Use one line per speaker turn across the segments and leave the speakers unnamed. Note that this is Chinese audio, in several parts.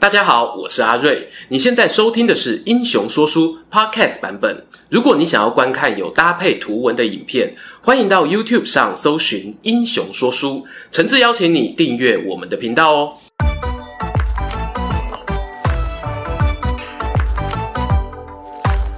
大家好，我是阿瑞。你现在收听的是《英雄说书》Podcast 版本。如果你想要观看有搭配图文的影片，欢迎到 YouTube 上搜寻《英雄说书》，诚挚邀请你订阅我们的频道哦。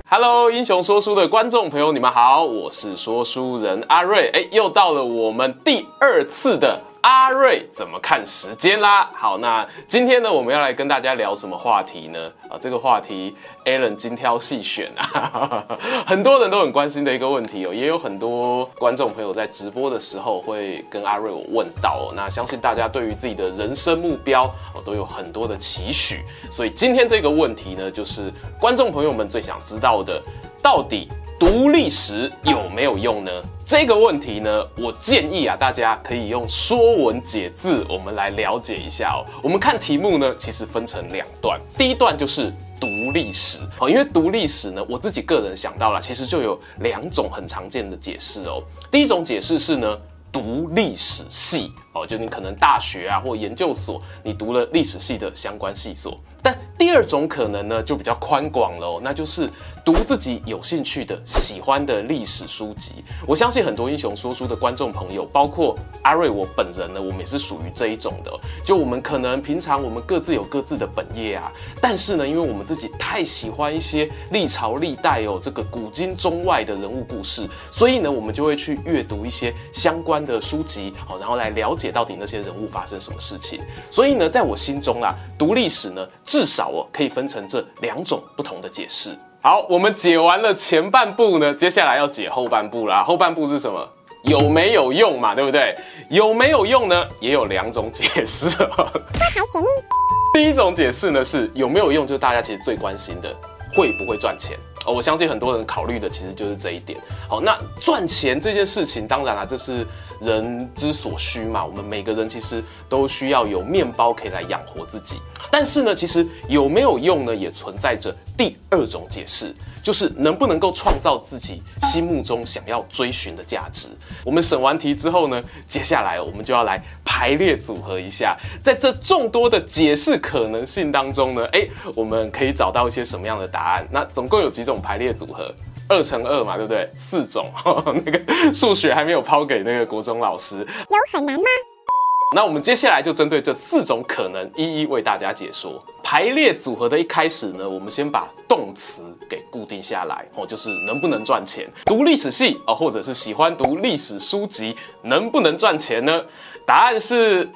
Hello，英雄说书的观众朋友，你们好，我是说书人阿瑞。诶，又到了我们第二次的。阿瑞怎么看时间啦？好，那今天呢，我们要来跟大家聊什么话题呢？啊，这个话题 Alan 精挑细选啊，很多人都很关心的一个问题哦，也有很多观众朋友在直播的时候会跟阿瑞我问到哦。那相信大家对于自己的人生目标哦都有很多的期许，所以今天这个问题呢，就是观众朋友们最想知道的，到底读历史有没有用呢？这个问题呢，我建议啊，大家可以用《说文解字》，我们来了解一下哦。我们看题目呢，其实分成两段，第一段就是读历史哦，因为读历史呢，我自己个人想到了，其实就有两种很常见的解释哦。第一种解释是呢，读历史系哦，就你可能大学啊或研究所，你读了历史系的相关系所。但第二种可能呢，就比较宽广了，那就是。读自己有兴趣的、喜欢的历史书籍，我相信很多英雄说书的观众朋友，包括阿瑞我本人呢，我们也是属于这一种的。就我们可能平常我们各自有各自的本业啊，但是呢，因为我们自己太喜欢一些历朝历代哦，这个古今中外的人物故事，所以呢，我们就会去阅读一些相关的书籍，好，然后来了解到底那些人物发生什么事情。所以呢，在我心中啊，读历史呢，至少哦，可以分成这两种不同的解释。好，我们解完了前半部呢，接下来要解后半部啦。后半部是什么？有没有用嘛？对不对？有没有用呢？也有两种解释哦。第一种解释呢是有没有用，就是大家其实最关心的，会不会赚钱哦。我相信很多人考虑的其实就是这一点。好，那赚钱这件事情，当然啦，这是。人之所需嘛，我们每个人其实都需要有面包可以来养活自己。但是呢，其实有没有用呢，也存在着第二种解释，就是能不能够创造自己心目中想要追寻的价值。我们审完题之后呢，接下来我们就要来排列组合一下，在这众多的解释可能性当中呢，诶，我们可以找到一些什么样的答案？那总共有几种排列组合？二乘二嘛，对不对？四种，呵呵，那个数学还没有抛给那个国中老师，有很难吗？那我们接下来就针对这四种可能，一一为大家解说。排列组合的一开始呢，我们先把动词给固定下来哦，就是能不能赚钱？读历史系哦，或者是喜欢读历史书籍，能不能赚钱呢？答案是。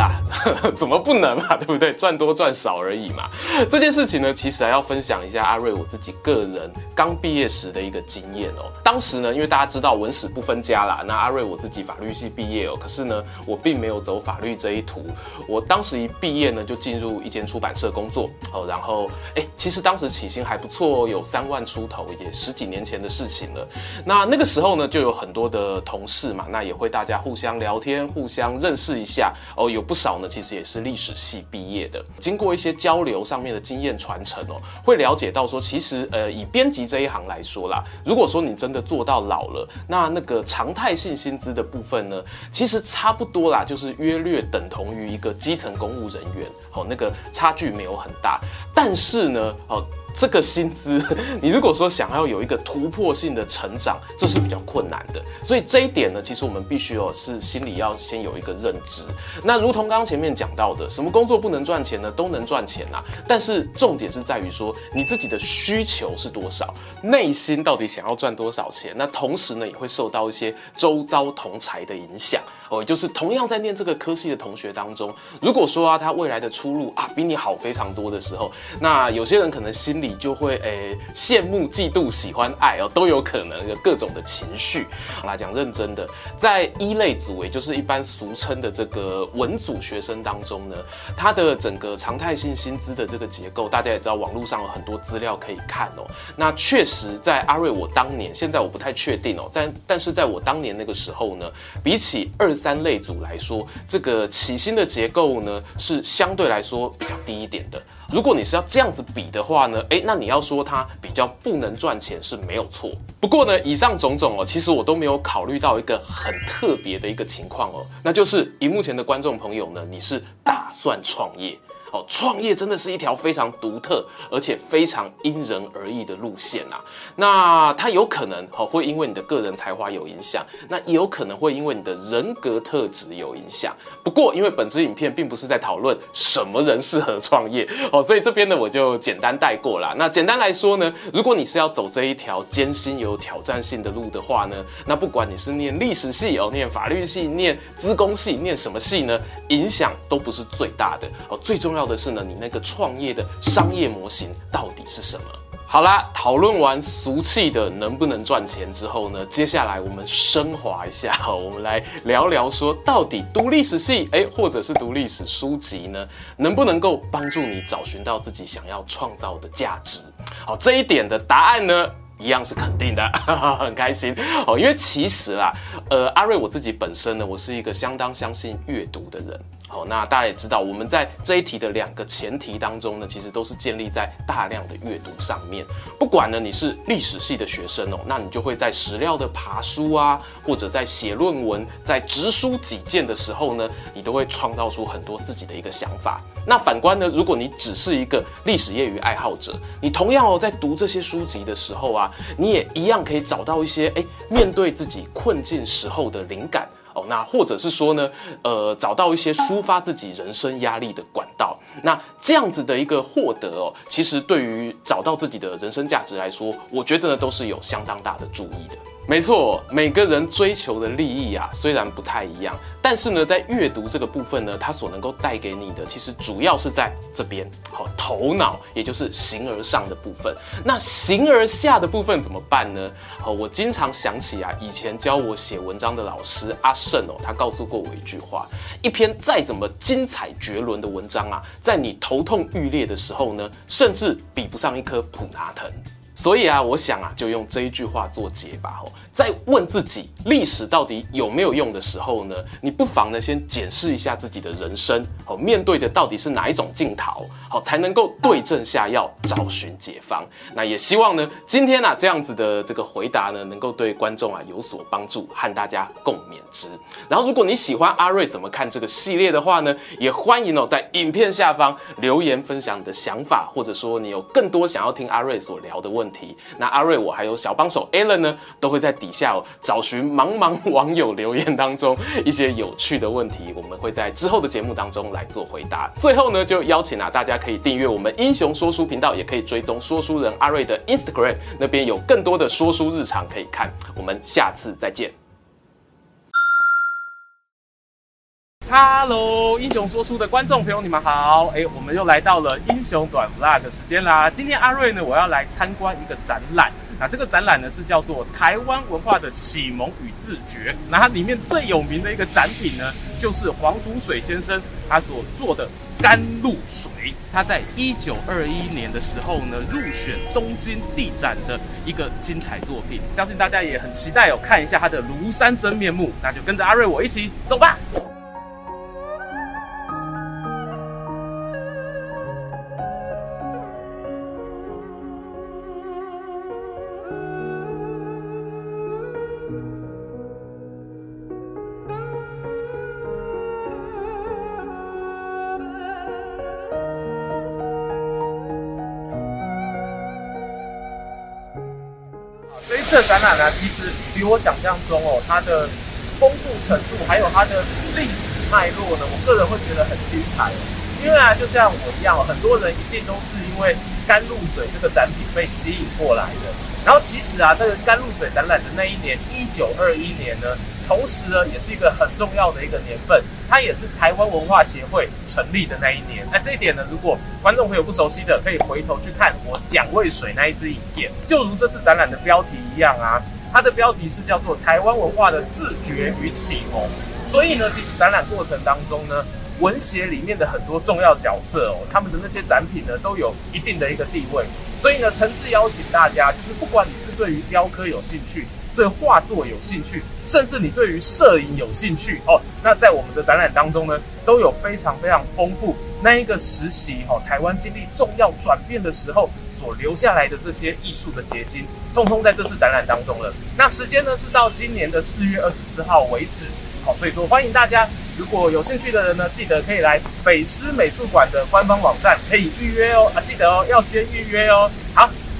能啦，怎么不能嘛？对不对？赚多赚少而已嘛。这件事情呢，其实还要分享一下阿瑞我自己个人刚毕业时的一个经验哦。当时呢，因为大家知道文史不分家啦，那阿瑞我自己法律系毕业哦，可是呢，我并没有走法律这一途。我当时一毕业呢，就进入一间出版社工作哦，然后哎，其实当时起薪还不错哦，有三万出头，也十几年前的事情了。那那个时候呢，就有很多的同事嘛，那也会大家互相聊天，互相认识一下。哦，有不少呢，其实也是历史系毕业的。经过一些交流上面的经验传承哦，会了解到说，其实呃，以编辑这一行来说啦，如果说你真的做到老了，那那个常态性薪资的部分呢，其实差不多啦，就是约略等同于一个基层公务人员。哦，那个差距没有很大，但是呢，哦。这个薪资，你如果说想要有一个突破性的成长，这是比较困难的。所以这一点呢，其实我们必须哦，是心里要先有一个认知。那如同刚刚前面讲到的，什么工作不能赚钱呢？都能赚钱啊。但是重点是在于说，你自己的需求是多少，内心到底想要赚多少钱。那同时呢，也会受到一些周遭同才的影响。哦，就是同样在念这个科系的同学当中，如果说啊，他未来的出路啊比你好非常多的时候，那有些人可能心里就会诶羡慕、嫉妒、喜欢、爱哦，都有可能有各种的情绪。来讲认真的，在一类组，也就是一般俗称的这个文组学生当中呢，他的整个常态性薪资的这个结构，大家也知道，网络上有很多资料可以看哦。那确实，在阿瑞我当年，现在我不太确定哦，但但是在我当年那个时候呢，比起二。三类组来说，这个起薪的结构呢，是相对来说比较低一点的。如果你是要这样子比的话呢，诶，那你要说它比较不能赚钱是没有错。不过呢，以上种种哦，其实我都没有考虑到一个很特别的一个情况哦，那就是以目前的观众朋友呢，你是打算创业。哦，创业真的是一条非常独特而且非常因人而异的路线啊。那它有可能哦会因为你的个人才华有影响，那也有可能会因为你的人格特质有影响。不过因为本支影片并不是在讨论什么人适合创业哦，所以这边呢我就简单带过啦。那简单来说呢，如果你是要走这一条艰辛有挑战性的路的话呢，那不管你是念历史系哦，念法律系，念资工系，念什么系呢，影响都不是最大的哦。最重要要的是呢，你那个创业的商业模型到底是什么？好啦，讨论完俗气的能不能赚钱之后呢，接下来我们升华一下，我们来聊聊说，到底读历史系，诶，或者是读历史书籍呢，能不能够帮助你找寻到自己想要创造的价值？好，这一点的答案呢，一样是肯定的，很开心哦。因为其实啦，呃，阿瑞我自己本身呢，我是一个相当相信阅读的人。好，那大家也知道，我们在这一题的两个前提当中呢，其实都是建立在大量的阅读上面。不管呢你是历史系的学生哦，那你就会在史料的爬书啊，或者在写论文、在直抒己见的时候呢，你都会创造出很多自己的一个想法。那反观呢，如果你只是一个历史业余爱好者，你同样哦，在读这些书籍的时候啊，你也一样可以找到一些诶，面对自己困境时候的灵感。哦，那或者是说呢，呃，找到一些抒发自己人生压力的管道，那这样子的一个获得哦，其实对于找到自己的人生价值来说，我觉得呢都是有相当大的助益的。没错，每个人追求的利益啊，虽然不太一样，但是呢，在阅读这个部分呢，它所能够带给你的，其实主要是在这边，好，头脑，也就是形而上的部分。那形而下的部分怎么办呢？好，我经常想起啊，以前教我写文章的老师阿胜哦，他告诉过我一句话：一篇再怎么精彩绝伦的文章啊，在你头痛欲裂的时候呢，甚至比不上一颗普拿藤。所以啊，我想啊，就用这一句话做结吧。吼，在问自己历史到底有没有用的时候呢，你不妨呢先检视一下自己的人生，好，面对的到底是哪一种镜头，好，才能够对症下药，找寻解方。那也希望呢，今天啊这样子的这个回答呢，能够对观众啊有所帮助，和大家共勉之。然后，如果你喜欢阿瑞怎么看这个系列的话呢，也欢迎哦在影片下方留言分享你的想法，或者说你有更多想要听阿瑞所聊的问。题，那阿瑞我还有小帮手 Allen 呢，都会在底下哦找寻茫茫网友留言当中一些有趣的问题，我们会在之后的节目当中来做回答。最后呢，就邀请啊大家可以订阅我们英雄说书频道，也可以追踪说书人阿瑞的 Instagram，那边有更多的说书日常可以看。我们下次再见。Hello，英雄说书的观众朋友，你们好！哎，我们又来到了英雄短 Vlog 的时间啦。今天阿瑞呢，我要来参观一个展览。那这个展览呢，是叫做《台湾文化的启蒙与自觉》。那它里面最有名的一个展品呢，就是黄土水先生他所做的甘露水。他在一九二一年的时候呢，入选东京地展的一个精彩作品。相信大家也很期待哦，看一下他的庐山真面目。那就跟着阿瑞我一起走吧。展览呢，其实比我想象中哦，它的丰富程度，还有它的历史脉络呢，我个人会觉得很精彩。因为啊，就像我一样，很多人一定都是因为甘露水这个展品被吸引过来的。然后其实啊，这个甘露水展览的那一年，一九二一年呢。同时呢，也是一个很重要的一个年份，它也是台湾文化协会成立的那一年。那这一点呢，如果观众朋友不熟悉的，可以回头去看我蒋渭水那一支影片。就如这次展览的标题一样啊，它的标题是叫做“台湾文化的自觉与启蒙”。所以呢，其实展览过程当中呢，文协里面的很多重要角色哦，他们的那些展品呢，都有一定的一个地位。所以呢，诚挚邀请大家，就是不管你是对于雕刻有兴趣，对画作有兴趣，甚至你对于摄影有兴趣哦，那在我们的展览当中呢，都有非常非常丰富那一个时期哦，台湾经历重要转变的时候所留下来的这些艺术的结晶，通通在这次展览当中了。那时间呢是到今年的四月二十四号为止，好，所以说欢迎大家
如果有兴趣的人呢，记得可以来北师美术馆的官方网站可以预约哦。啊，记得哦，要先预约哦。好，